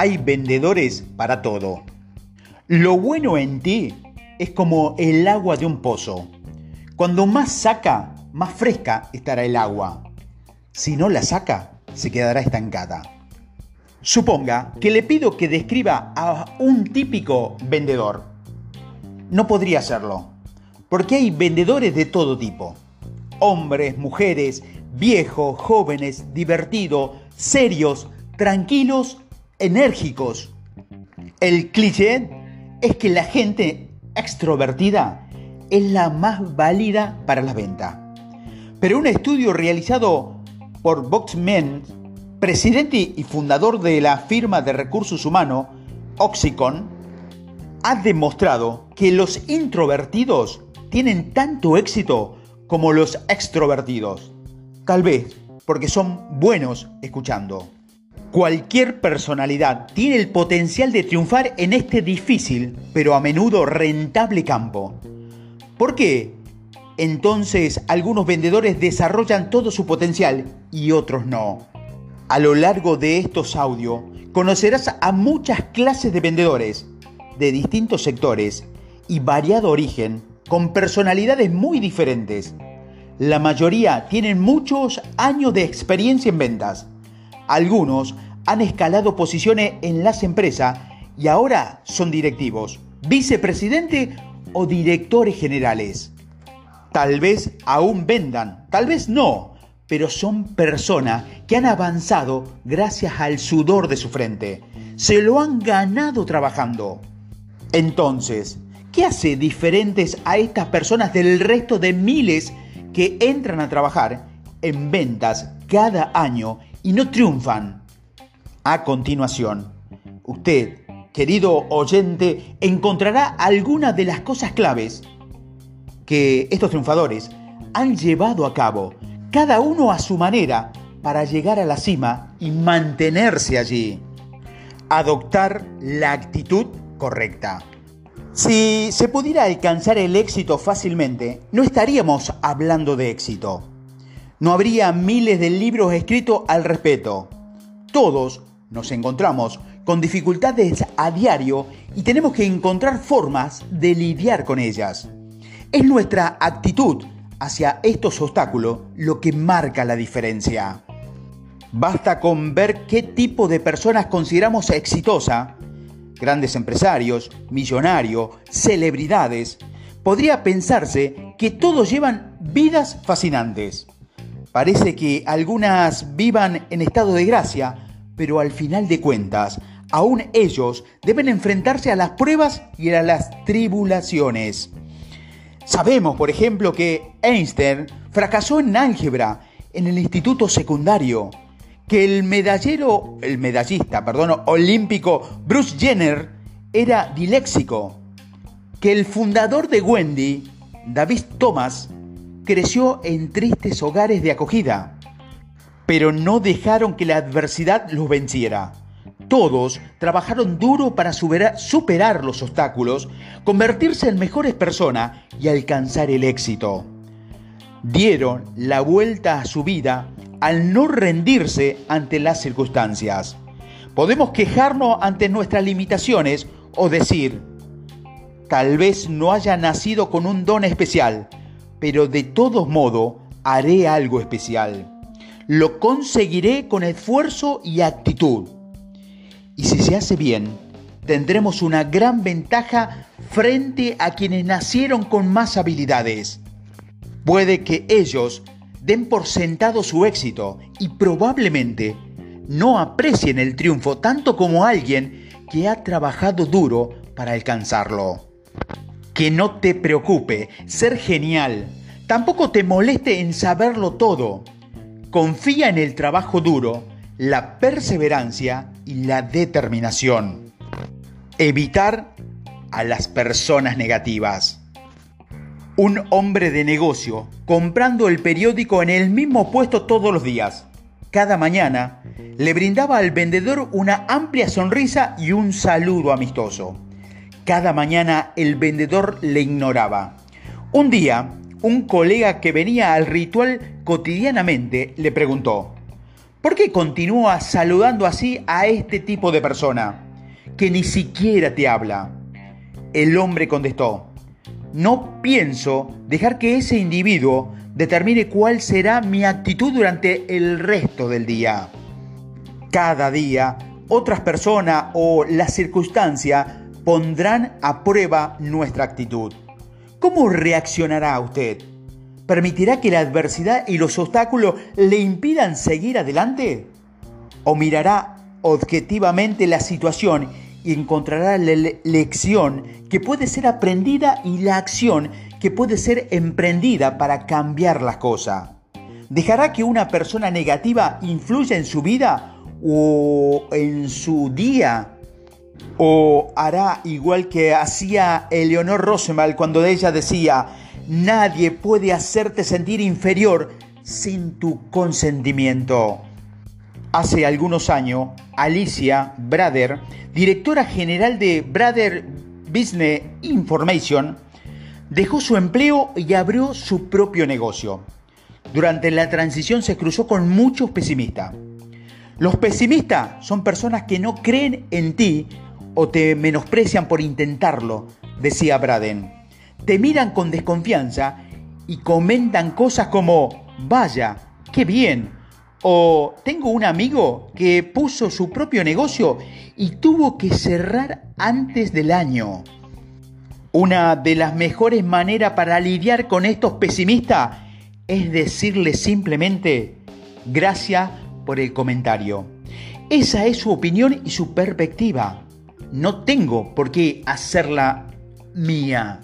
Hay vendedores para todo. Lo bueno en ti es como el agua de un pozo. Cuando más saca, más fresca estará el agua. Si no la saca, se quedará estancada. Suponga que le pido que describa a un típico vendedor. No podría hacerlo, porque hay vendedores de todo tipo. Hombres, mujeres, viejos, jóvenes, divertidos, serios, tranquilos enérgicos. El cliché es que la gente extrovertida es la más válida para la venta. Pero un estudio realizado por Boxman, presidente y fundador de la firma de recursos humanos Oxicon, ha demostrado que los introvertidos tienen tanto éxito como los extrovertidos. Tal vez porque son buenos escuchando. Cualquier personalidad tiene el potencial de triunfar en este difícil, pero a menudo rentable campo. ¿Por qué? Entonces algunos vendedores desarrollan todo su potencial y otros no. A lo largo de estos audios conocerás a muchas clases de vendedores de distintos sectores y variado origen con personalidades muy diferentes. La mayoría tienen muchos años de experiencia en ventas algunos han escalado posiciones en las empresas y ahora son directivos, vicepresidente o directores generales. Tal vez aún vendan, tal vez no, pero son personas que han avanzado gracias al sudor de su frente. Se lo han ganado trabajando. Entonces, ¿qué hace diferentes a estas personas del resto de miles que entran a trabajar en ventas cada año y no triunfan. A continuación, usted, querido oyente, encontrará algunas de las cosas claves que estos triunfadores han llevado a cabo, cada uno a su manera, para llegar a la cima y mantenerse allí. Adoptar la actitud correcta. Si se pudiera alcanzar el éxito fácilmente, no estaríamos hablando de éxito no habría miles de libros escritos al respecto. Todos nos encontramos con dificultades a diario y tenemos que encontrar formas de lidiar con ellas. Es nuestra actitud hacia estos obstáculos lo que marca la diferencia. Basta con ver qué tipo de personas consideramos exitosa, grandes empresarios, millonarios, celebridades. Podría pensarse que todos llevan vidas fascinantes. Parece que algunas vivan en estado de gracia, pero al final de cuentas, aún ellos deben enfrentarse a las pruebas y a las tribulaciones. Sabemos, por ejemplo, que Einstein fracasó en álgebra en el instituto secundario, que el medallero, el medallista, perdón, olímpico Bruce Jenner era diléxico, que el fundador de Wendy, David Thomas, creció en tristes hogares de acogida, pero no dejaron que la adversidad los venciera. Todos trabajaron duro para superar, los obstáculos, convertirse en mejores personas y alcanzar el éxito. Dieron la vuelta a su vida al no rendirse ante las circunstancias. Podemos quejarnos ante nuestras limitaciones o decir, tal vez no haya nacido con un don especial, pero de todos modos haré algo especial. Lo conseguiré con esfuerzo y actitud. Y si se hace bien, tendremos una gran ventaja frente a quienes nacieron con más habilidades. Puede que ellos den por sentado su éxito y probablemente no aprecien el triunfo tanto como alguien que ha trabajado duro para alcanzarlo. Que no te preocupe ser genial. Tampoco te moleste en saberlo todo. Confía en el trabajo duro, la perseverancia y la determinación. Evitar a las personas negativas. Un hombre de negocio comprando el periódico en el mismo puesto todos los días. Cada mañana le brindaba al vendedor una amplia sonrisa y un saludo amistoso. Cada mañana el vendedor le ignoraba. Un día, un colega que venía al ritual cotidianamente le preguntó, ¿Por qué continúas saludando así a este tipo de persona que ni siquiera te habla? El hombre contestó, no pienso dejar que ese individuo determine cuál será mi actitud durante el resto del día. Cada día, otras personas o la circunstancia pondrán a prueba nuestra actitud. ¿Cómo reaccionará usted? ¿Permitirá que la adversidad y los obstáculos le impidan seguir adelante? ¿O mirará objetivamente la situación y encontrará la lección que puede ser aprendida y la acción que puede ser emprendida para cambiar las cosas. ¿Dejará que una persona negativa influya en su vida o en su día? ¿O hará igual que hacía Eleonor Rosenwald cuando ella decía, nadie puede hacerte sentir inferior sin tu consentimiento? Hace algunos años, Alicia Brader, directora general de Brader Business Information, dejó su empleo y abrió su propio negocio. Durante la transición se cruzó con muchos pesimistas. Los pesimistas son personas que no creen en ti o te menosprecian por intentarlo, decía Braden. Te miran con desconfianza y comentan cosas como, vaya, qué bien, o tengo un amigo que puso su propio negocio y tuvo que cerrar antes del año. Una de las mejores maneras para lidiar con estos pesimistas es decirle simplemente gracias por el comentario. Esa es su opinión y su perspectiva. No tengo por qué hacerla mía.